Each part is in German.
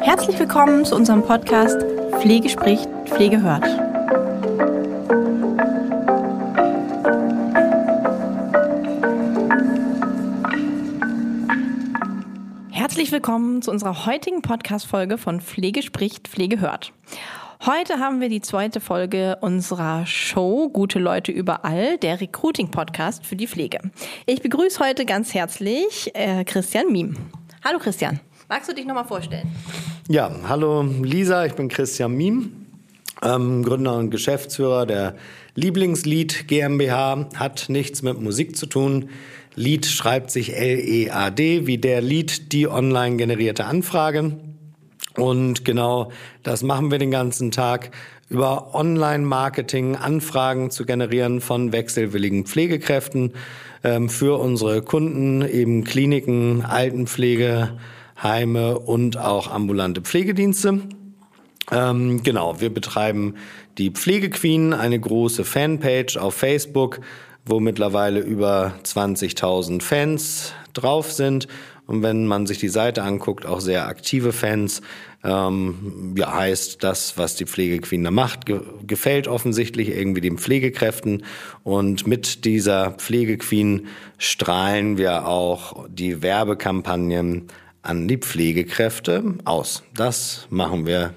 Herzlich willkommen zu unserem Podcast Pflege spricht, Pflege hört. Herzlich willkommen zu unserer heutigen Podcast-Folge von Pflege spricht, Pflege hört. Heute haben wir die zweite Folge unserer Show Gute Leute überall, der Recruiting-Podcast für die Pflege. Ich begrüße heute ganz herzlich äh, Christian Miem. Hallo Christian, magst du dich nochmal vorstellen? Ja, hallo Lisa, ich bin Christian Miem, ähm, Gründer und Geschäftsführer der Lieblingslied GmbH, hat nichts mit Musik zu tun. Lied schreibt sich L-E-A-D, wie der Lied, die online generierte Anfrage. Und genau das machen wir den ganzen Tag über Online-Marketing, Anfragen zu generieren von wechselwilligen Pflegekräften ähm, für unsere Kunden, eben Kliniken, Altenpflegeheime und auch ambulante Pflegedienste. Ähm, genau, wir betreiben die Pflegequeen, eine große Fanpage auf Facebook, wo mittlerweile über 20.000 Fans drauf sind und wenn man sich die Seite anguckt, auch sehr aktive Fans. Ähm, ja, heißt, das, was die Pflegequeen da macht, ge gefällt offensichtlich irgendwie den Pflegekräften. Und mit dieser Pflegequeen strahlen wir auch die Werbekampagnen an die Pflegekräfte aus. Das machen wir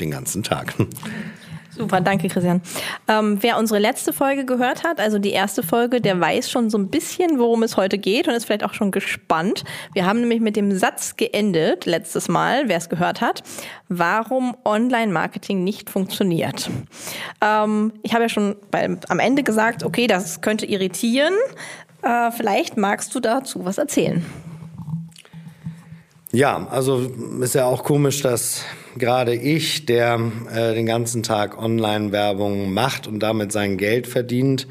den ganzen Tag. Super, danke Christian. Ähm, wer unsere letzte Folge gehört hat, also die erste Folge, der weiß schon so ein bisschen, worum es heute geht und ist vielleicht auch schon gespannt. Wir haben nämlich mit dem Satz geendet, letztes Mal, wer es gehört hat, warum Online-Marketing nicht funktioniert. Ähm, ich habe ja schon bei, am Ende gesagt, okay, das könnte irritieren. Äh, vielleicht magst du dazu was erzählen. Ja, also ist ja auch komisch, dass gerade ich, der äh, den ganzen Tag Online-Werbung macht und damit sein Geld verdient,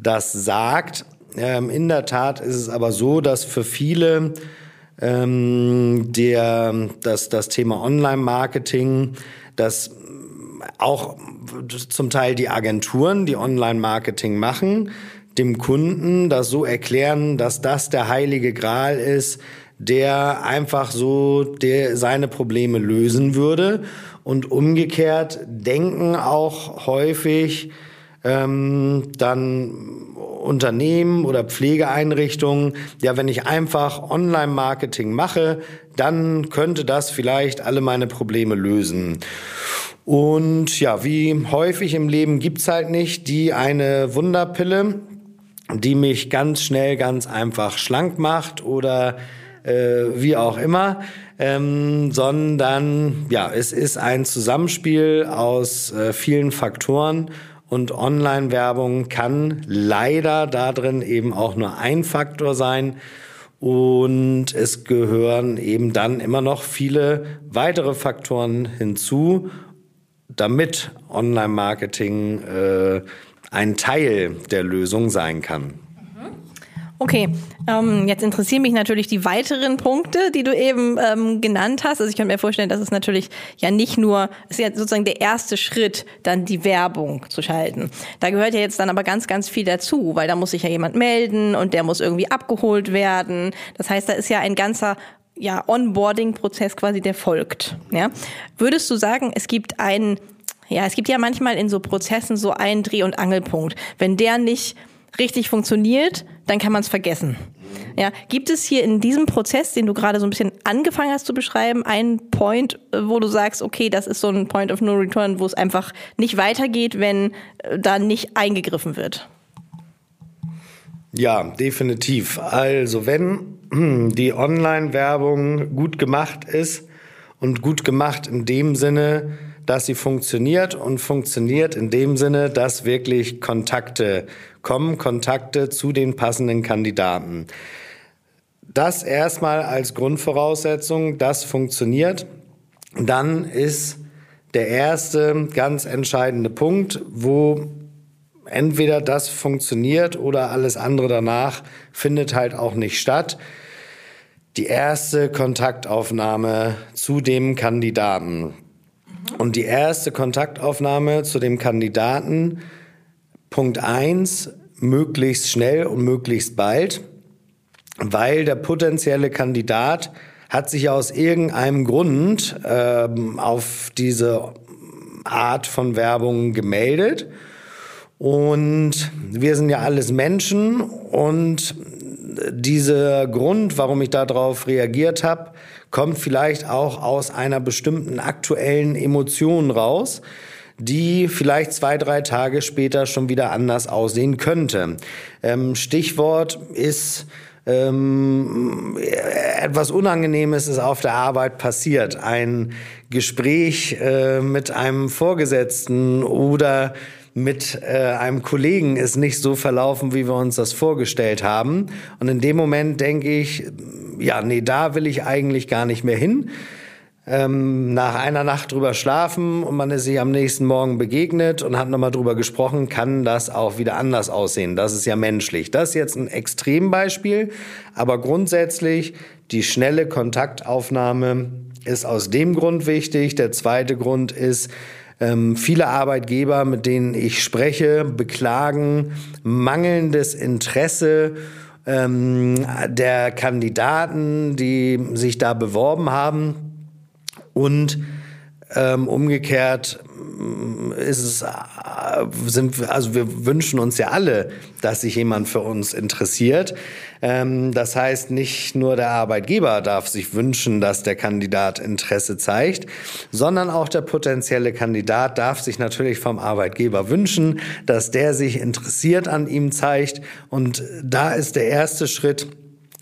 das sagt. Ähm, in der Tat ist es aber so, dass für viele ähm, der, das, das Thema Online-Marketing, das auch zum Teil die Agenturen, die Online-Marketing machen, dem Kunden das so erklären, dass das der heilige Gral ist, der einfach so der seine Probleme lösen würde. Und umgekehrt denken auch häufig ähm, dann Unternehmen oder Pflegeeinrichtungen, ja, wenn ich einfach Online-Marketing mache, dann könnte das vielleicht alle meine Probleme lösen. Und ja, wie häufig im Leben gibt's halt nicht die eine Wunderpille, die mich ganz schnell, ganz einfach schlank macht oder äh, wie auch immer, ähm, sondern ja, es ist ein Zusammenspiel aus äh, vielen Faktoren und Online-Werbung kann leider darin eben auch nur ein Faktor sein. Und es gehören eben dann immer noch viele weitere Faktoren hinzu, damit Online-Marketing äh, ein Teil der Lösung sein kann. Okay, ähm, jetzt interessieren mich natürlich die weiteren Punkte, die du eben ähm, genannt hast. Also ich kann mir vorstellen, dass es natürlich ja nicht nur, es ist ja sozusagen der erste Schritt, dann die Werbung zu schalten. Da gehört ja jetzt dann aber ganz, ganz viel dazu, weil da muss sich ja jemand melden und der muss irgendwie abgeholt werden. Das heißt, da ist ja ein ganzer ja, Onboarding-Prozess quasi, der folgt. Ja? Würdest du sagen, es gibt einen, ja, es gibt ja manchmal in so Prozessen so einen Dreh- und Angelpunkt. Wenn der nicht richtig funktioniert, dann kann man es vergessen. Ja, gibt es hier in diesem Prozess, den du gerade so ein bisschen angefangen hast zu beschreiben, einen Point, äh, wo du sagst, okay, das ist so ein Point of No Return, wo es einfach nicht weitergeht, wenn äh, da nicht eingegriffen wird? Ja, definitiv. Also wenn die Online-Werbung gut gemacht ist und gut gemacht in dem Sinne, dass sie funktioniert und funktioniert in dem Sinne, dass wirklich Kontakte kommen, Kontakte zu den passenden Kandidaten. Das erstmal als Grundvoraussetzung, das funktioniert. Dann ist der erste ganz entscheidende Punkt, wo entweder das funktioniert oder alles andere danach findet halt auch nicht statt. Die erste Kontaktaufnahme zu dem Kandidaten. Und die erste Kontaktaufnahme zu dem Kandidaten, Punkt eins möglichst schnell und möglichst bald, weil der potenzielle Kandidat hat sich aus irgendeinem Grund ähm, auf diese Art von Werbung gemeldet. Und wir sind ja alles Menschen und dieser Grund, warum ich darauf reagiert habe, kommt vielleicht auch aus einer bestimmten aktuellen Emotion raus, die vielleicht zwei, drei Tage später schon wieder anders aussehen könnte. Ähm, Stichwort ist ähm, etwas Unangenehmes ist auf der Arbeit passiert. Ein Gespräch äh, mit einem Vorgesetzten oder mit äh, einem Kollegen ist nicht so verlaufen, wie wir uns das vorgestellt haben. Und in dem Moment denke ich, ja, nee, da will ich eigentlich gar nicht mehr hin. Ähm, nach einer Nacht drüber schlafen und man ist sich am nächsten Morgen begegnet und hat nochmal drüber gesprochen, kann das auch wieder anders aussehen. Das ist ja menschlich. Das ist jetzt ein Extrembeispiel, aber grundsätzlich die schnelle Kontaktaufnahme ist aus dem Grund wichtig. Der zweite Grund ist, ähm, viele Arbeitgeber, mit denen ich spreche, beklagen mangelndes Interesse ähm, der Kandidaten, die sich da beworben haben. Und ähm, umgekehrt ist es, äh, sind, also wir wünschen uns ja alle, dass sich jemand für uns interessiert. Ähm, das heißt, nicht nur der Arbeitgeber darf sich wünschen, dass der Kandidat Interesse zeigt, sondern auch der potenzielle Kandidat darf sich natürlich vom Arbeitgeber wünschen, dass der sich interessiert an ihm zeigt. Und da ist der erste Schritt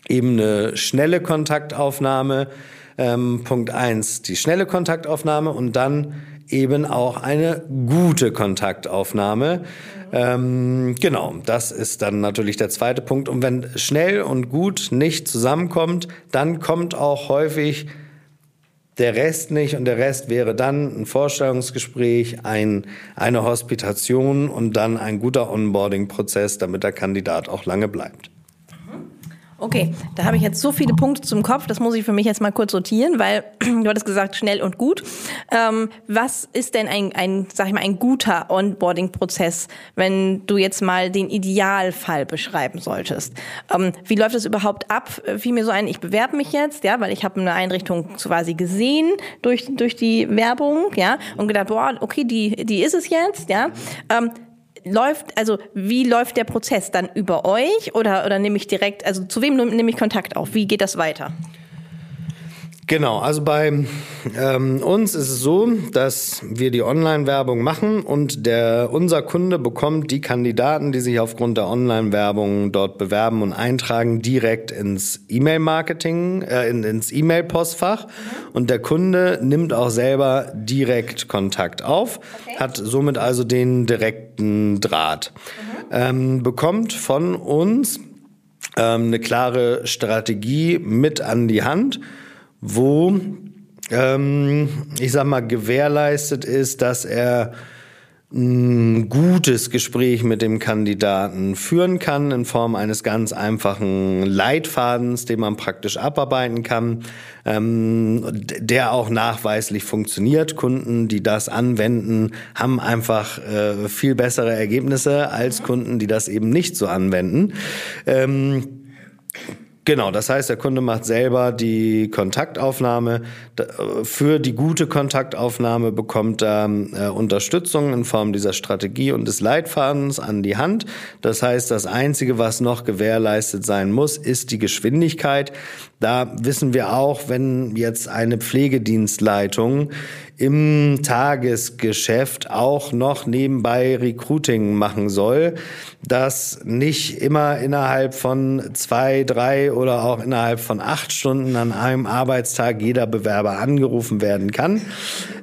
eben eine schnelle Kontaktaufnahme. Ähm, Punkt eins die schnelle Kontaktaufnahme und dann eben auch eine gute Kontaktaufnahme. Ähm, genau, das ist dann natürlich der zweite Punkt. Und wenn schnell und gut nicht zusammenkommt, dann kommt auch häufig der Rest nicht und der Rest wäre dann ein Vorstellungsgespräch, ein, eine Hospitation und dann ein guter Onboarding-Prozess, damit der Kandidat auch lange bleibt. Okay, da habe ich jetzt so viele Punkte zum Kopf, das muss ich für mich jetzt mal kurz sortieren, weil du hattest gesagt, schnell und gut. Ähm, was ist denn ein, ein, sag ich mal, ein guter Onboarding-Prozess, wenn du jetzt mal den Idealfall beschreiben solltest? Ähm, wie läuft es überhaupt ab? Fiel mir so ein, ich bewerbe mich jetzt, ja, weil ich habe eine Einrichtung quasi gesehen durch, durch die Werbung, ja, und gedacht, boah, okay, die, die ist es jetzt, ja. Ähm, läuft, also wie läuft der Prozess dann über euch oder, oder nehme ich direkt, also zu wem nehme ich Kontakt auf? Wie geht das weiter? Genau, also bei ähm, uns ist es so, dass wir die Online-Werbung machen und der, unser Kunde bekommt die Kandidaten, die sich aufgrund der Online-Werbung dort bewerben und eintragen, direkt ins E-Mail-Marketing, äh, in, ins E-Mail-Postfach. Mhm. Und der Kunde nimmt auch selber direkt Kontakt auf, okay. hat somit also den direkten Draht, mhm. ähm, bekommt von uns ähm, eine klare Strategie mit an die Hand wo ähm, ich sag mal gewährleistet ist, dass er ein gutes Gespräch mit dem Kandidaten führen kann in Form eines ganz einfachen Leitfadens, den man praktisch abarbeiten kann, ähm, der auch nachweislich funktioniert. Kunden, die das anwenden, haben einfach äh, viel bessere Ergebnisse als Kunden, die das eben nicht so anwenden. Ähm, Genau, das heißt, der Kunde macht selber die Kontaktaufnahme. Für die gute Kontaktaufnahme bekommt er äh, Unterstützung in Form dieser Strategie und des Leitfadens an die Hand. Das heißt, das Einzige, was noch gewährleistet sein muss, ist die Geschwindigkeit. Da wissen wir auch, wenn jetzt eine Pflegedienstleitung im Tagesgeschäft auch noch nebenbei Recruiting machen soll, dass nicht immer innerhalb von zwei, drei oder auch innerhalb von acht Stunden an einem Arbeitstag jeder Bewerber angerufen werden kann,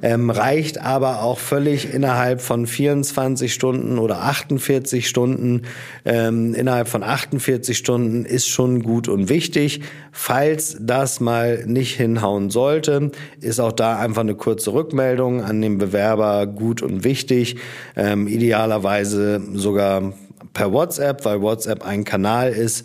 ähm, reicht aber auch völlig innerhalb von 24 Stunden oder 48 Stunden. Ähm, innerhalb von 48 Stunden ist schon gut und wichtig. Falls das mal nicht hinhauen sollte, ist auch da einfach eine kurze Rückmeldung an den Bewerber gut und wichtig. Ähm, idealerweise sogar per WhatsApp, weil WhatsApp ein Kanal ist,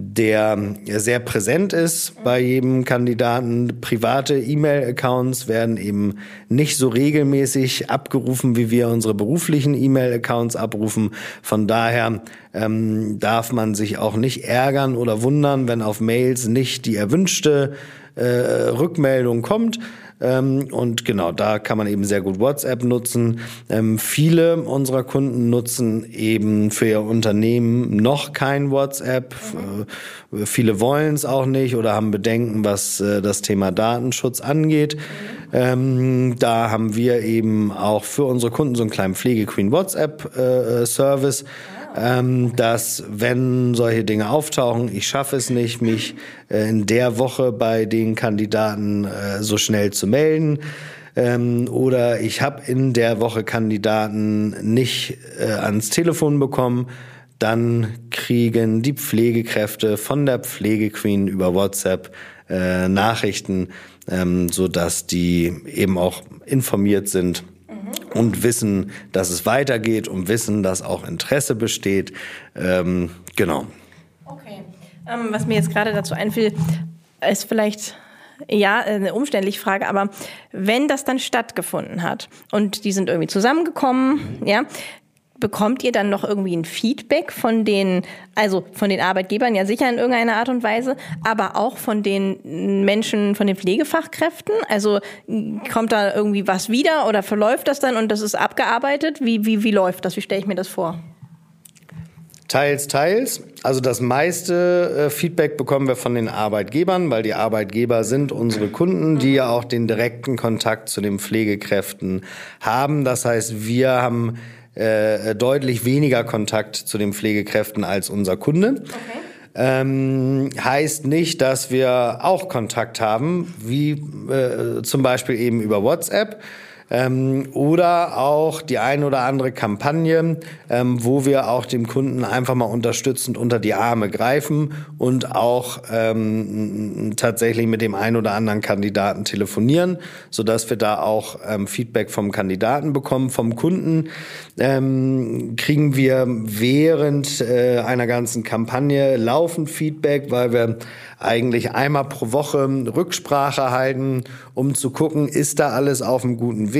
der sehr präsent ist bei jedem Kandidaten. Private E-Mail-Accounts werden eben nicht so regelmäßig abgerufen, wie wir unsere beruflichen E-Mail-Accounts abrufen. Von daher ähm, darf man sich auch nicht ärgern oder wundern, wenn auf Mails nicht die erwünschte äh, Rückmeldung kommt. Ähm, und genau, da kann man eben sehr gut WhatsApp nutzen. Ähm, viele unserer Kunden nutzen eben für ihr Unternehmen noch kein WhatsApp. Mhm. Äh, viele wollen es auch nicht oder haben Bedenken, was äh, das Thema Datenschutz angeht. Ähm, da haben wir eben auch für unsere Kunden so einen kleinen Pflegequeen WhatsApp äh. Mhm ähm, dass wenn solche Dinge auftauchen, ich schaffe es nicht, mich äh, in der Woche bei den Kandidaten äh, so schnell zu melden. Ähm, oder ich habe in der Woche Kandidaten nicht äh, ans Telefon bekommen, dann kriegen die Pflegekräfte von der Pflegequeen über WhatsApp äh, Nachrichten, ähm, so dass die eben auch informiert sind und wissen, dass es weitergeht und wissen, dass auch Interesse besteht. Ähm, genau. Okay. Ähm, was mir jetzt gerade dazu einfiel, ist vielleicht ja, eine umständliche Frage, aber wenn das dann stattgefunden hat und die sind irgendwie zusammengekommen, ja, bekommt ihr dann noch irgendwie ein Feedback von den, also von den Arbeitgebern ja sicher in irgendeiner Art und Weise, aber auch von den Menschen, von den Pflegefachkräften? Also kommt da irgendwie was wieder oder verläuft das dann und das ist abgearbeitet? Wie, wie, wie läuft das? Wie stelle ich mir das vor? Teils, teils. Also das meiste äh, Feedback bekommen wir von den Arbeitgebern, weil die Arbeitgeber sind unsere Kunden, die ja auch den direkten Kontakt zu den Pflegekräften haben. Das heißt, wir haben äh, deutlich weniger Kontakt zu den Pflegekräften als unser Kunde. Okay. Ähm, heißt nicht, dass wir auch Kontakt haben, wie äh, zum Beispiel eben über WhatsApp ähm, oder auch die ein oder andere Kampagne, ähm, wo wir auch dem Kunden einfach mal unterstützend unter die Arme greifen und auch ähm, tatsächlich mit dem ein oder anderen Kandidaten telefonieren, so dass wir da auch ähm, Feedback vom Kandidaten bekommen. Vom Kunden ähm, kriegen wir während äh, einer ganzen Kampagne laufend Feedback, weil wir eigentlich einmal pro Woche Rücksprache halten, um zu gucken, ist da alles auf einem guten Weg,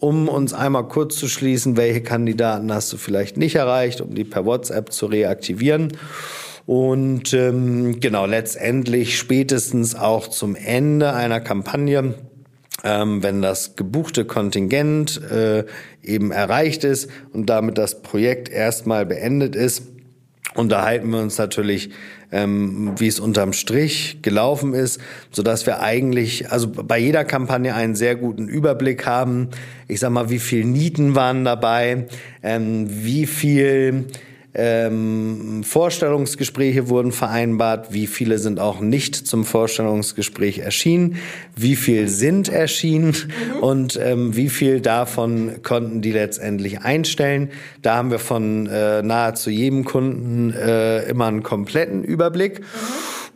um uns einmal kurz zu schließen, welche Kandidaten hast du vielleicht nicht erreicht, um die per WhatsApp zu reaktivieren. Und ähm, genau, letztendlich spätestens auch zum Ende einer Kampagne, ähm, wenn das gebuchte Kontingent äh, eben erreicht ist und damit das Projekt erstmal beendet ist, unterhalten wir uns natürlich ähm, wie es unterm Strich gelaufen ist, so dass wir eigentlich, also bei jeder Kampagne einen sehr guten Überblick haben. Ich sag mal, wie viel Nieten waren dabei, ähm, wie viel ähm, Vorstellungsgespräche wurden vereinbart, wie viele sind auch nicht zum Vorstellungsgespräch erschienen, wie viel sind erschienen mhm. und ähm, wie viel davon konnten die letztendlich einstellen. Da haben wir von äh, nahezu jedem Kunden äh, immer einen kompletten Überblick. Mhm.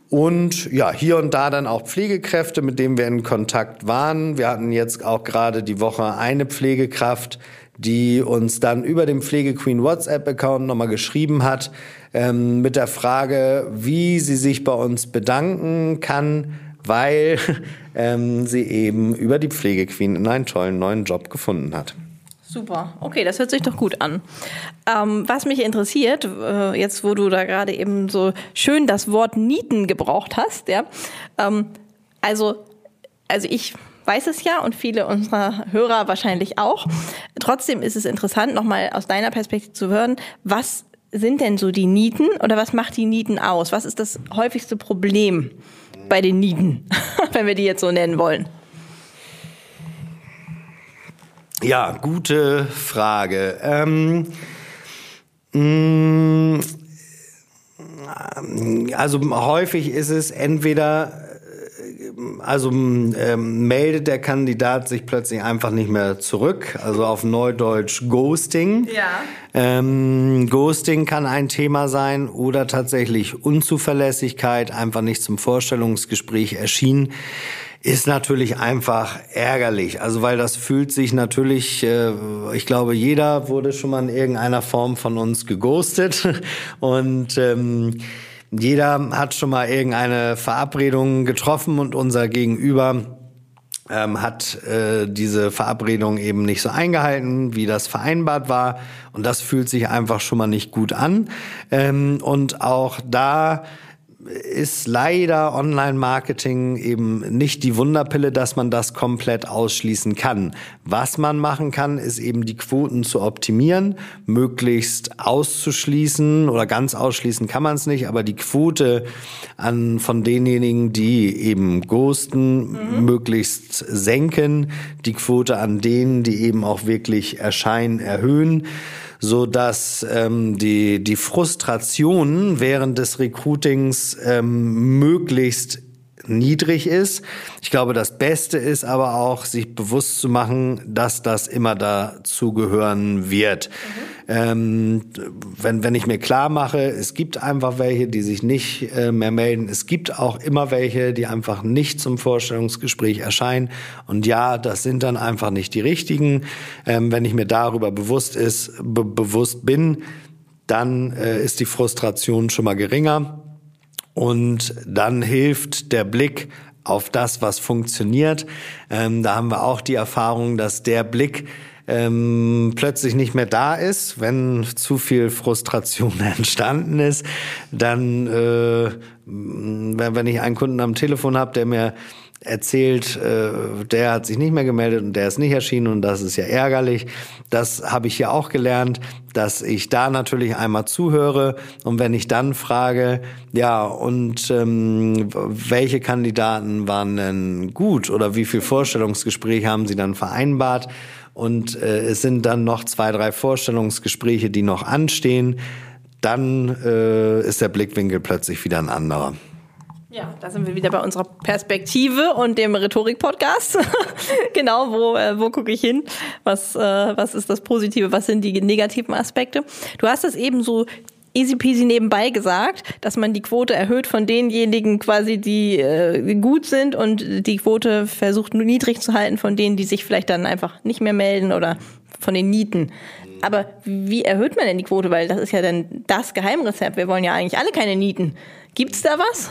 Und ja, hier und da dann auch Pflegekräfte, mit denen wir in Kontakt waren. Wir hatten jetzt auch gerade die Woche eine Pflegekraft, die uns dann über den Pflegequeen WhatsApp-Account nochmal geschrieben hat ähm, mit der Frage, wie sie sich bei uns bedanken kann, weil ähm, sie eben über die Pflegequeen einen tollen neuen Job gefunden hat. Super, okay, das hört sich doch gut an. Ähm, was mich interessiert, äh, jetzt wo du da gerade eben so schön das Wort Nieten gebraucht hast, ja, ähm, also, also ich weiß es ja und viele unserer Hörer wahrscheinlich auch. Trotzdem ist es interessant, nochmal aus deiner Perspektive zu hören, was sind denn so die Nieten oder was macht die Nieten aus? Was ist das häufigste Problem bei den Nieten, wenn wir die jetzt so nennen wollen? Ja, gute Frage. Ähm, mm, also häufig ist es entweder also ähm, meldet der Kandidat sich plötzlich einfach nicht mehr zurück, also auf Neudeutsch Ghosting. Ja. Ähm, Ghosting kann ein Thema sein oder tatsächlich Unzuverlässigkeit, einfach nicht zum Vorstellungsgespräch erschienen ist natürlich einfach ärgerlich. Also weil das fühlt sich natürlich, äh, ich glaube, jeder wurde schon mal in irgendeiner Form von uns geghostet und ähm, jeder hat schon mal irgendeine Verabredung getroffen und unser Gegenüber ähm, hat äh, diese Verabredung eben nicht so eingehalten, wie das vereinbart war. Und das fühlt sich einfach schon mal nicht gut an. Ähm, und auch da ist leider Online-Marketing eben nicht die Wunderpille, dass man das komplett ausschließen kann. Was man machen kann, ist eben die Quoten zu optimieren, möglichst auszuschließen oder ganz ausschließen kann man es nicht, aber die Quote an von denjenigen, die eben ghosten, mhm. möglichst senken, die Quote an denen, die eben auch wirklich erscheinen, erhöhen so dass ähm, die, die Frustration während des Recruitings ähm, möglichst niedrig ist. Ich glaube, das Beste ist aber auch, sich bewusst zu machen, dass das immer dazugehören wird. Mhm. Ähm, wenn, wenn ich mir klar mache, es gibt einfach welche, die sich nicht äh, mehr melden. Es gibt auch immer welche, die einfach nicht zum Vorstellungsgespräch erscheinen. Und ja, das sind dann einfach nicht die richtigen. Ähm, wenn ich mir darüber bewusst ist, be bewusst bin, dann äh, ist die Frustration schon mal geringer. Und dann hilft der Blick auf das, was funktioniert. Ähm, da haben wir auch die Erfahrung, dass der Blick ähm, plötzlich nicht mehr da ist, wenn zu viel Frustration entstanden ist, dann, äh, wenn ich einen Kunden am Telefon habe, der mir erzählt, äh, der hat sich nicht mehr gemeldet und der ist nicht erschienen und das ist ja ärgerlich. Das habe ich ja auch gelernt, dass ich da natürlich einmal zuhöre und wenn ich dann frage, ja, und ähm, welche Kandidaten waren denn gut oder wie viel Vorstellungsgespräche haben Sie dann vereinbart? Und äh, es sind dann noch zwei, drei Vorstellungsgespräche, die noch anstehen, dann äh, ist der Blickwinkel plötzlich wieder ein anderer. Ja, da sind wir wieder bei unserer Perspektive und dem Rhetorik-Podcast. genau, wo, äh, wo gucke ich hin? Was, äh, was ist das Positive? Was sind die negativen Aspekte? Du hast es eben so easy peasy nebenbei gesagt, dass man die Quote erhöht von denjenigen quasi, die äh, gut sind und die Quote versucht niedrig zu halten von denen, die sich vielleicht dann einfach nicht mehr melden oder von den Nieten. Aber wie erhöht man denn die Quote? Weil das ist ja dann das Geheimrezept. Wir wollen ja eigentlich alle keine Nieten. Gibt's da was?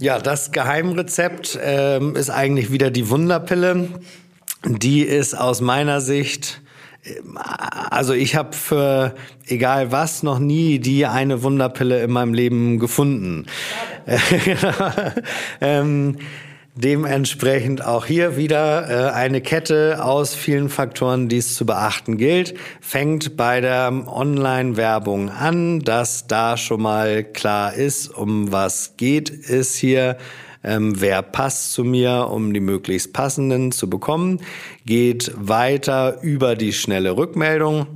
Ja, das Geheimrezept ähm, ist eigentlich wieder die Wunderpille. Die ist aus meiner Sicht, ähm, also ich habe für egal was noch nie die eine Wunderpille in meinem Leben gefunden. ähm, Dementsprechend auch hier wieder äh, eine Kette aus vielen Faktoren, die es zu beachten gilt. Fängt bei der Online-Werbung an, dass da schon mal klar ist, um was geht es hier. Ähm, wer passt zu mir, um die möglichst passenden zu bekommen, geht weiter über die schnelle Rückmeldung.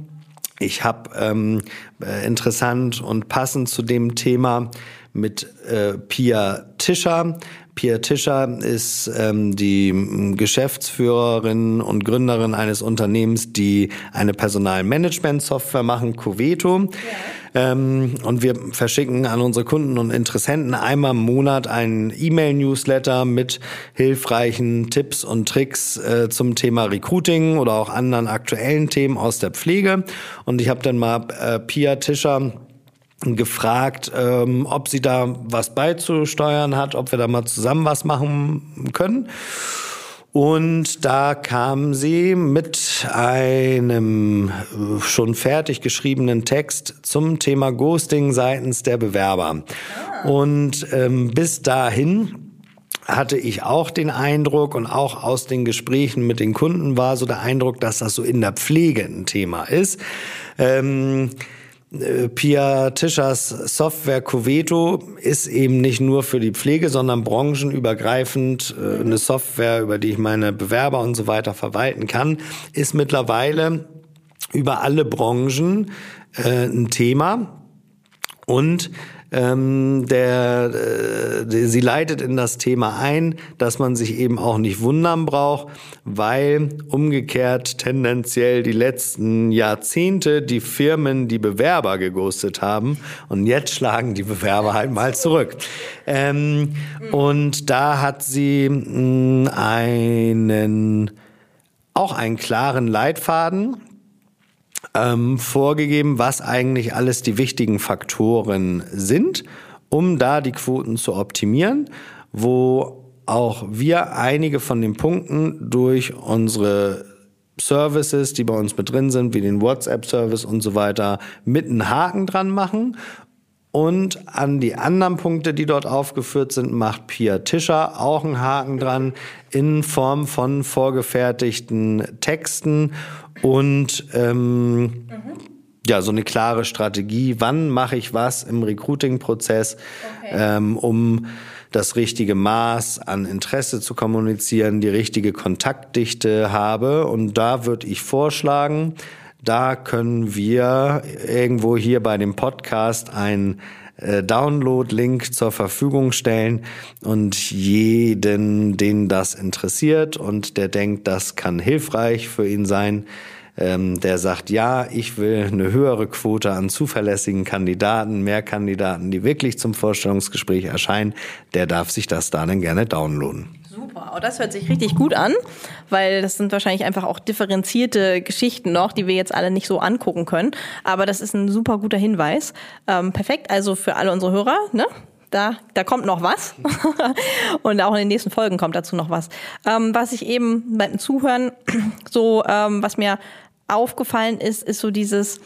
Ich habe ähm, äh, interessant und passend zu dem Thema mit äh, Pia Tischer Pia Tischer ist ähm, die Geschäftsführerin und Gründerin eines Unternehmens, die eine Personalmanagement-Software machen, Coveto. Ja. Ähm, und wir verschicken an unsere Kunden und Interessenten einmal im Monat einen E-Mail-Newsletter mit hilfreichen Tipps und Tricks äh, zum Thema Recruiting oder auch anderen aktuellen Themen aus der Pflege. Und ich habe dann mal äh, Pia Tischer gefragt, ähm, ob sie da was beizusteuern hat, ob wir da mal zusammen was machen können. Und da kam sie mit einem schon fertig geschriebenen Text zum Thema Ghosting seitens der Bewerber. Ah. Und ähm, bis dahin hatte ich auch den Eindruck und auch aus den Gesprächen mit den Kunden war so der Eindruck, dass das so in der Pflege ein Thema ist. Ähm, äh, Pia Tischers Software Coveto ist eben nicht nur für die Pflege, sondern branchenübergreifend äh, eine Software, über die ich meine Bewerber und so weiter verwalten kann, ist mittlerweile über alle Branchen äh, ein Thema. Und ähm, der, äh, sie leitet in das Thema ein, dass man sich eben auch nicht wundern braucht, weil umgekehrt tendenziell die letzten Jahrzehnte die Firmen die Bewerber geghostet haben und jetzt schlagen die Bewerber halt mal zurück. Ähm, und da hat sie mh, mm, einen auch einen klaren Leitfaden, ähm, vorgegeben, was eigentlich alles die wichtigen Faktoren sind, um da die Quoten zu optimieren, wo auch wir einige von den Punkten durch unsere Services, die bei uns mit drin sind, wie den WhatsApp-Service und so weiter, mit einem Haken dran machen. Und an die anderen Punkte, die dort aufgeführt sind, macht Pia Tischer auch einen Haken dran in Form von vorgefertigten Texten und ähm, mhm. ja, so eine klare Strategie, wann mache ich was im Recruiting-Prozess, okay. ähm, um das richtige Maß an Interesse zu kommunizieren, die richtige Kontaktdichte habe. Und da würde ich vorschlagen, da können wir irgendwo hier bei dem Podcast ein äh, Download-Link zur Verfügung stellen und jeden, den das interessiert und der denkt, das kann hilfreich für ihn sein, ähm, der sagt, ja, ich will eine höhere Quote an zuverlässigen Kandidaten, mehr Kandidaten, die wirklich zum Vorstellungsgespräch erscheinen, der darf sich das dann gerne downloaden. Super, oh, das hört sich richtig gut an, weil das sind wahrscheinlich einfach auch differenzierte Geschichten noch, die wir jetzt alle nicht so angucken können. Aber das ist ein super guter Hinweis. Ähm, perfekt, also für alle unsere Hörer, ne? Da, da kommt noch was. und auch in den nächsten Folgen kommt dazu noch was. Ähm, was ich eben beim Zuhören so, ähm, was mir aufgefallen ist, ist so dieses,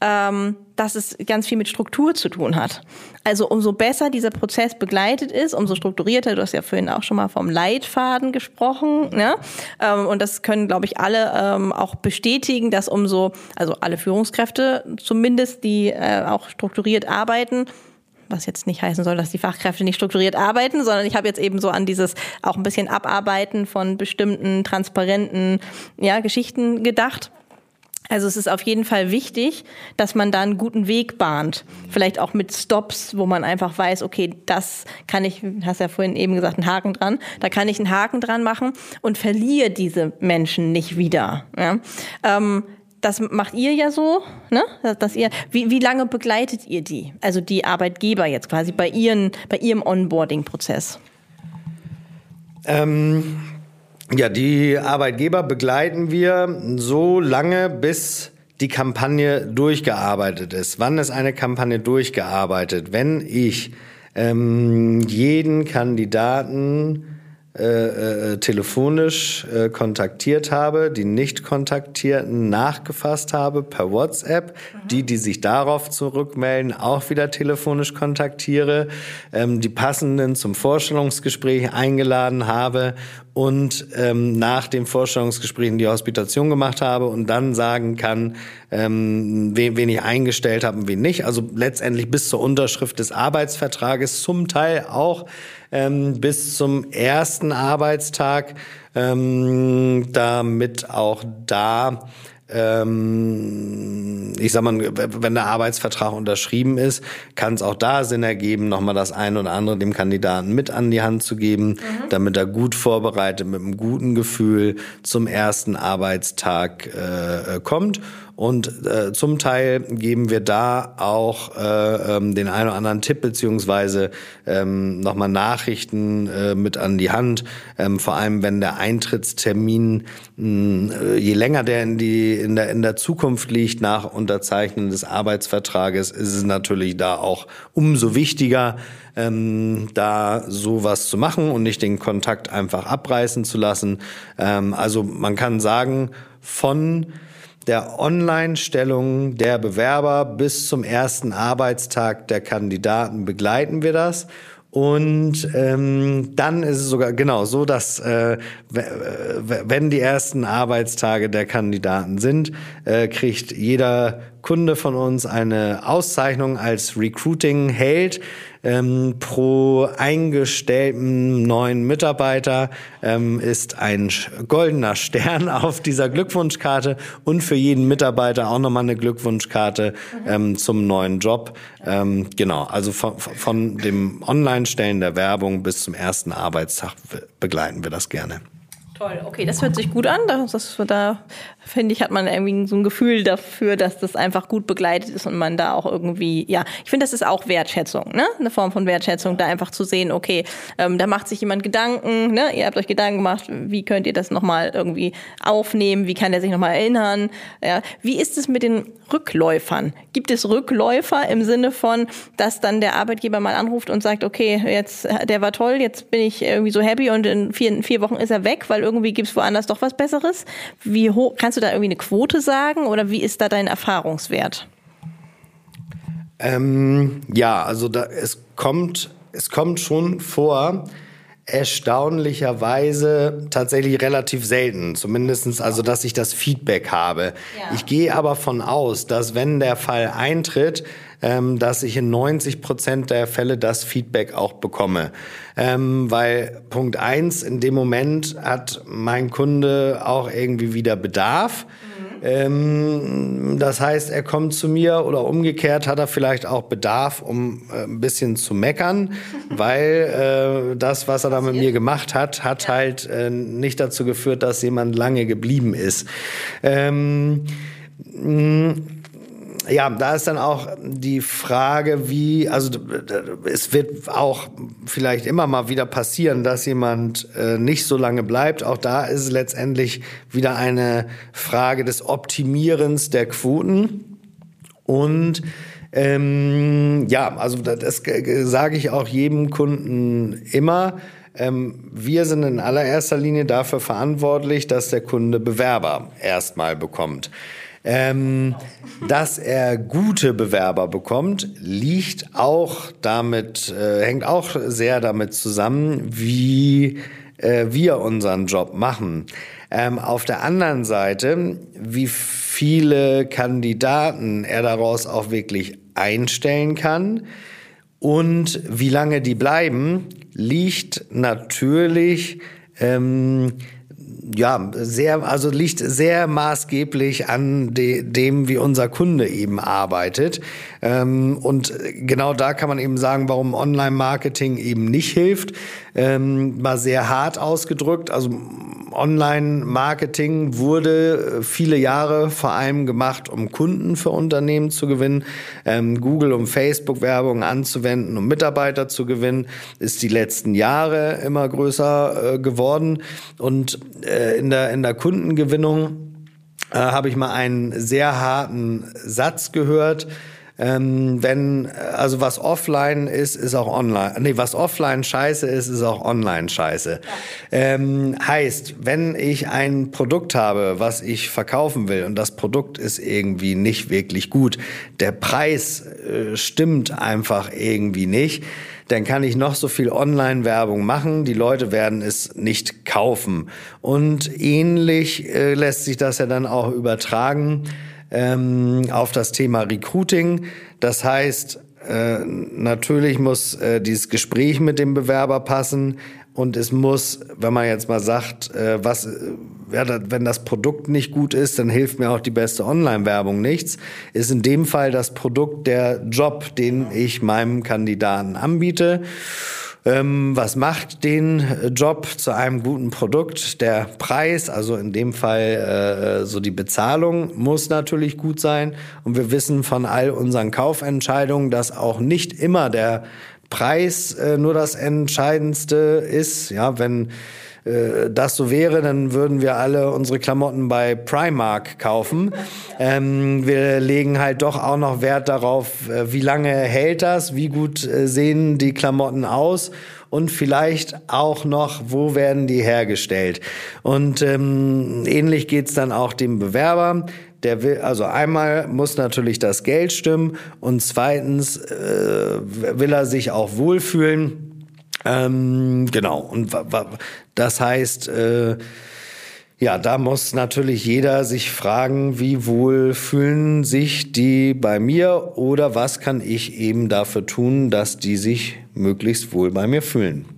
ähm, dass es ganz viel mit Struktur zu tun hat. Also umso besser dieser Prozess begleitet ist, umso strukturierter, du hast ja vorhin auch schon mal vom Leitfaden gesprochen, ne? Ähm, und das können, glaube ich, alle ähm, auch bestätigen, dass umso, also alle Führungskräfte zumindest, die äh, auch strukturiert arbeiten, was jetzt nicht heißen soll, dass die Fachkräfte nicht strukturiert arbeiten, sondern ich habe jetzt eben so an dieses auch ein bisschen Abarbeiten von bestimmten transparenten ja, Geschichten gedacht. Also es ist auf jeden Fall wichtig, dass man da einen guten Weg bahnt. Vielleicht auch mit Stops, wo man einfach weiß, okay, das kann ich, hast ja vorhin eben gesagt, einen Haken dran, da kann ich einen Haken dran machen und verliere diese Menschen nicht wieder. Ja? Ähm, das macht ihr ja so, ne? Dass ihr, wie, wie lange begleitet ihr die? Also die Arbeitgeber jetzt quasi bei ihren, bei ihrem Onboarding-Prozess? Ähm, ja, die Arbeitgeber begleiten wir so lange, bis die Kampagne durchgearbeitet ist. Wann ist eine Kampagne durchgearbeitet? Wenn ich ähm, jeden Kandidaten äh, äh, telefonisch äh, kontaktiert habe, die nicht kontaktierten nachgefasst habe per WhatsApp, mhm. die, die sich darauf zurückmelden, auch wieder telefonisch kontaktiere, ähm, die passenden zum Vorstellungsgespräch eingeladen habe und ähm, nach dem Vorstellungsgespräch die Hospitation gemacht habe und dann sagen kann, ähm, wen, wen ich eingestellt habe und wen nicht. Also letztendlich bis zur Unterschrift des Arbeitsvertrages, zum Teil auch ähm, bis zum ersten Arbeitstag, ähm, damit auch da ähm, ich sag mal, wenn der Arbeitsvertrag unterschrieben ist, kann es auch da Sinn ergeben, nochmal das eine oder andere dem Kandidaten mit an die Hand zu geben, mhm. damit er gut vorbereitet mit einem guten Gefühl zum ersten Arbeitstag äh, kommt und äh, zum Teil geben wir da auch äh, ähm, den einen oder anderen Tipp beziehungsweise ähm, nochmal Nachrichten äh, mit an die Hand. Ähm, vor allem, wenn der Eintrittstermin, mh, äh, je länger der in, die, in, der, in der Zukunft liegt nach Unterzeichnen des Arbeitsvertrages, ist es natürlich da auch umso wichtiger, ähm, da sowas zu machen und nicht den Kontakt einfach abreißen zu lassen. Ähm, also man kann sagen, von der Online-Stellung der Bewerber bis zum ersten Arbeitstag der Kandidaten begleiten wir das. Und ähm, dann ist es sogar genau so, dass äh, wenn die ersten Arbeitstage der Kandidaten sind, äh, kriegt jeder Kunde von uns eine Auszeichnung als Recruiting-Held ähm, pro eingestellten neuen Mitarbeiter ähm, ist ein goldener Stern auf dieser Glückwunschkarte und für jeden Mitarbeiter auch nochmal eine Glückwunschkarte ähm, zum neuen Job. Ähm, genau, also von, von dem Online-Stellen der Werbung bis zum ersten Arbeitstag begleiten wir das gerne. Toll, okay, das hört sich gut an. Das, das, da finde ich, hat man irgendwie so ein Gefühl dafür, dass das einfach gut begleitet ist und man da auch irgendwie, ja, ich finde, das ist auch Wertschätzung, ne? Eine Form von Wertschätzung, da einfach zu sehen, okay, ähm, da macht sich jemand Gedanken, ne? Ihr habt euch Gedanken gemacht, wie könnt ihr das nochmal irgendwie aufnehmen, wie kann er sich nochmal erinnern? Ja. Wie ist es mit den Rückläufern? Gibt es Rückläufer im Sinne von, dass dann der Arbeitgeber mal anruft und sagt, okay, jetzt, der war toll, jetzt bin ich irgendwie so happy und in vier, in vier Wochen ist er weg, weil irgendwie gibt es woanders doch was Besseres. Wie hoch, kannst du da irgendwie eine Quote sagen oder wie ist da dein Erfahrungswert? Ähm, ja, also da, es kommt, es kommt schon vor, erstaunlicherweise tatsächlich relativ selten. Zumindestens also, dass ich das Feedback habe. Ja. Ich gehe aber von aus, dass wenn der Fall eintritt, ähm, dass ich in 90 Prozent der Fälle das Feedback auch bekomme. Ähm, weil Punkt eins, in dem Moment hat mein Kunde auch irgendwie wieder Bedarf. Mhm. Ähm, das heißt, er kommt zu mir oder umgekehrt hat er vielleicht auch Bedarf, um äh, ein bisschen zu meckern, weil äh, das, was er da mit mir gemacht hat, hat halt äh, nicht dazu geführt, dass jemand lange geblieben ist. Ähm, ja, da ist dann auch die Frage, wie, also es wird auch vielleicht immer mal wieder passieren, dass jemand äh, nicht so lange bleibt. Auch da ist es letztendlich wieder eine Frage des Optimierens der Quoten. Und ähm, ja, also das sage ich auch jedem Kunden immer. Ähm, wir sind in allererster Linie dafür verantwortlich, dass der Kunde Bewerber erstmal bekommt. Ähm, dass er gute Bewerber bekommt, liegt auch damit, äh, hängt auch sehr damit zusammen, wie äh, wir unseren Job machen. Ähm, auf der anderen Seite, wie viele Kandidaten er daraus auch wirklich einstellen kann und wie lange die bleiben, liegt natürlich ähm, ja, sehr, also liegt sehr maßgeblich an de, dem, wie unser Kunde eben arbeitet. Ähm, und genau da kann man eben sagen, warum Online-Marketing eben nicht hilft. Ähm, mal sehr hart ausgedrückt. Also Online-Marketing wurde viele Jahre vor allem gemacht, um Kunden für Unternehmen zu gewinnen. Ähm, Google, um Facebook-Werbung anzuwenden, um Mitarbeiter zu gewinnen, ist die letzten Jahre immer größer äh, geworden. Und äh, in, der, in der Kundengewinnung äh, habe ich mal einen sehr harten Satz gehört. Ähm, wenn, also was offline ist, ist auch online. Nee, was offline scheiße ist, ist auch online scheiße. Ähm, heißt, wenn ich ein Produkt habe, was ich verkaufen will und das Produkt ist irgendwie nicht wirklich gut, der Preis äh, stimmt einfach irgendwie nicht, dann kann ich noch so viel Online-Werbung machen. Die Leute werden es nicht kaufen. Und ähnlich äh, lässt sich das ja dann auch übertragen ähm, auf das Thema Recruiting. Das heißt, äh, natürlich muss äh, dieses Gespräch mit dem Bewerber passen und es muss, wenn man jetzt mal sagt, äh, was, ja, wenn das Produkt nicht gut ist, dann hilft mir auch die beste Online-Werbung nichts. Ist in dem Fall das Produkt der Job, den ich meinem Kandidaten anbiete. Ähm, was macht den Job zu einem guten Produkt? Der Preis, also in dem Fall äh, so die Bezahlung, muss natürlich gut sein. Und wir wissen von all unseren Kaufentscheidungen, dass auch nicht immer der Preis äh, nur das Entscheidendste ist. Ja, wenn äh, das so wäre, dann würden wir alle unsere Klamotten bei Primark kaufen. Ähm, wir legen halt doch auch noch Wert darauf, äh, wie lange hält das, wie gut äh, sehen die Klamotten aus und vielleicht auch noch, wo werden die hergestellt. Und ähm, ähnlich geht's dann auch dem Bewerber. Der will, also einmal muss natürlich das Geld stimmen und zweitens äh, will er sich auch wohlfühlen. Ähm, genau. Und das heißt, äh, ja, da muss natürlich jeder sich fragen, wie wohl fühlen sich die bei mir oder was kann ich eben dafür tun, dass die sich möglichst wohl bei mir fühlen.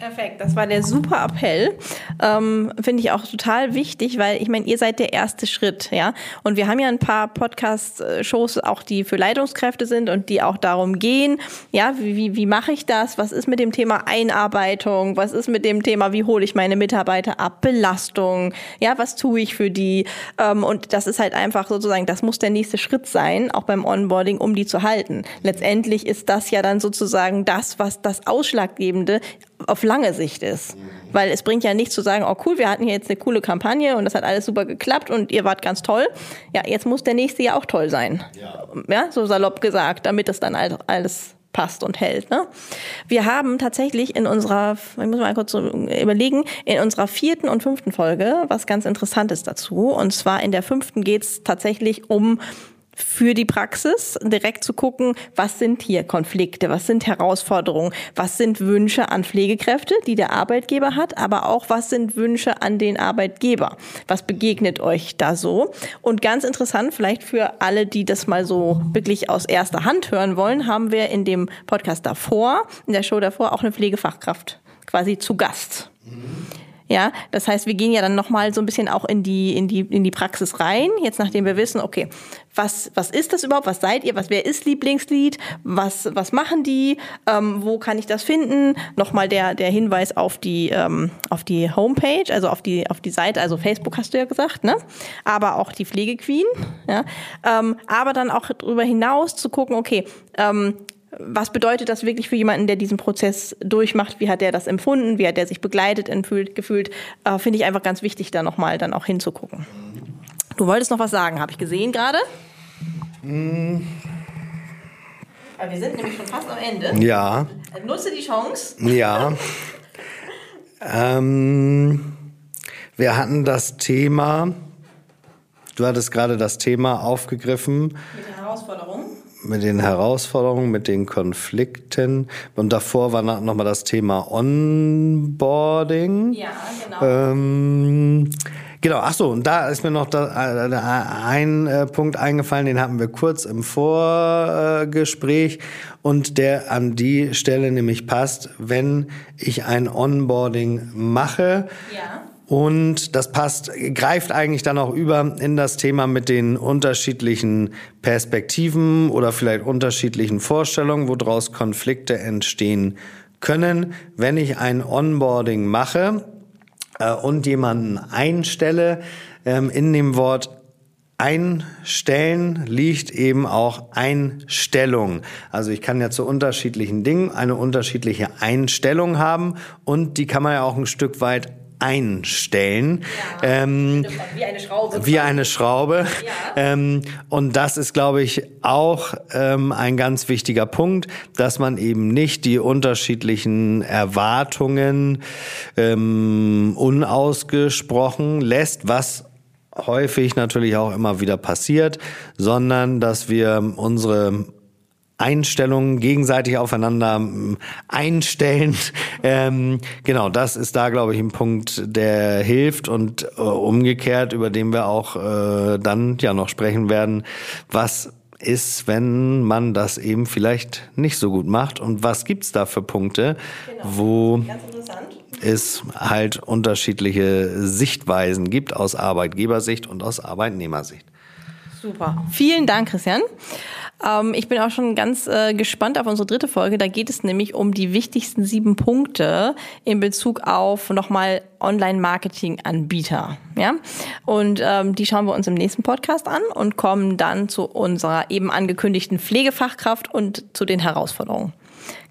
Perfekt, das war der super Appell. Ähm, Finde ich auch total wichtig, weil ich meine, ihr seid der erste Schritt, ja. Und wir haben ja ein paar Podcast-Shows auch, die für Leitungskräfte sind und die auch darum gehen, ja, wie, wie, wie mache ich das? Was ist mit dem Thema Einarbeitung? Was ist mit dem Thema, wie hole ich meine Mitarbeiter ab? Belastung, ja, was tue ich für die? Ähm, und das ist halt einfach sozusagen, das muss der nächste Schritt sein, auch beim Onboarding, um die zu halten. Letztendlich ist das ja dann sozusagen das, was das Ausschlaggebende auf lange Sicht ist. Weil es bringt ja nichts zu sagen, oh cool, wir hatten hier jetzt eine coole Kampagne und das hat alles super geklappt und ihr wart ganz toll. Ja, jetzt muss der nächste ja auch toll sein. Ja, ja so salopp gesagt, damit es dann alles passt und hält. Ne? Wir haben tatsächlich in unserer, ich muss mal kurz so überlegen, in unserer vierten und fünften Folge was ganz Interessantes dazu. Und zwar in der fünften geht's tatsächlich um für die Praxis, direkt zu gucken, was sind hier Konflikte, was sind Herausforderungen, was sind Wünsche an Pflegekräfte, die der Arbeitgeber hat, aber auch was sind Wünsche an den Arbeitgeber. Was begegnet euch da so? Und ganz interessant, vielleicht für alle, die das mal so wirklich aus erster Hand hören wollen, haben wir in dem Podcast davor, in der Show davor, auch eine Pflegefachkraft quasi zu Gast. Mhm. Ja, das heißt, wir gehen ja dann nochmal so ein bisschen auch in die, in die, in die Praxis rein, jetzt nachdem wir wissen, okay, was, was ist das überhaupt? Was seid ihr? Was, wer ist Lieblingslied? Was, was machen die? Ähm, wo kann ich das finden? Nochmal der, der Hinweis auf die, ähm, auf die Homepage, also auf die, auf die Seite, also Facebook hast du ja gesagt, ne? Aber auch die Pflegequeen, ja? Ähm, aber dann auch darüber hinaus zu gucken, okay, ähm, was bedeutet das wirklich für jemanden, der diesen Prozess durchmacht? Wie hat er das empfunden? Wie hat er sich begleitet, entfühlt, gefühlt? Äh, Finde ich einfach ganz wichtig, da nochmal dann auch hinzugucken. Du wolltest noch was sagen, habe ich gesehen gerade? Mm. wir sind nämlich schon fast am Ende. Ja. Nutze die Chance. Ja. ähm, wir hatten das Thema, du hattest gerade das Thema aufgegriffen. Mit den Herausforderungen mit den Herausforderungen, mit den Konflikten. Und davor war nochmal das Thema Onboarding. Ja, genau. Ähm, genau, ach so, und da ist mir noch da, äh, ein äh, Punkt eingefallen, den hatten wir kurz im Vorgespräch und der an die Stelle nämlich passt, wenn ich ein Onboarding mache. Ja und das passt, greift eigentlich dann auch über in das Thema mit den unterschiedlichen Perspektiven oder vielleicht unterschiedlichen Vorstellungen, woraus Konflikte entstehen können. Wenn ich ein Onboarding mache äh, und jemanden einstelle, ähm, in dem Wort Einstellen liegt eben auch Einstellung. Also ich kann ja zu unterschiedlichen Dingen eine unterschiedliche Einstellung haben und die kann man ja auch ein Stück weit einstellen. Ja, ähm, wie eine Schraube. Wie eine Schraube. Ja. Ähm, und das ist, glaube ich, auch ähm, ein ganz wichtiger Punkt, dass man eben nicht die unterschiedlichen Erwartungen ähm, unausgesprochen lässt, was häufig natürlich auch immer wieder passiert, sondern dass wir unsere Einstellungen gegenseitig aufeinander einstellen. Ähm, genau, das ist da, glaube ich, ein Punkt, der hilft und äh, umgekehrt, über den wir auch äh, dann ja noch sprechen werden, was ist, wenn man das eben vielleicht nicht so gut macht und was gibt's da für Punkte, genau. wo es halt unterschiedliche Sichtweisen gibt aus Arbeitgebersicht und aus Arbeitnehmersicht. Super. Vielen Dank, Christian. Ähm, ich bin auch schon ganz äh, gespannt auf unsere dritte Folge. Da geht es nämlich um die wichtigsten sieben Punkte in Bezug auf nochmal Online-Marketing-Anbieter. Ja? Und ähm, die schauen wir uns im nächsten Podcast an und kommen dann zu unserer eben angekündigten Pflegefachkraft und zu den Herausforderungen.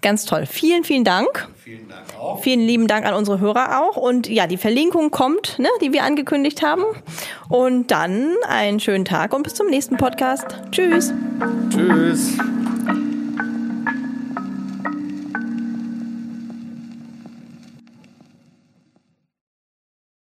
Ganz toll. Vielen, vielen Dank. Vielen Dank auch. Vielen lieben Dank an unsere Hörer auch. Und ja, die Verlinkung kommt, ne, die wir angekündigt haben. Und dann einen schönen Tag und bis zum nächsten Podcast. Tschüss. Tschüss.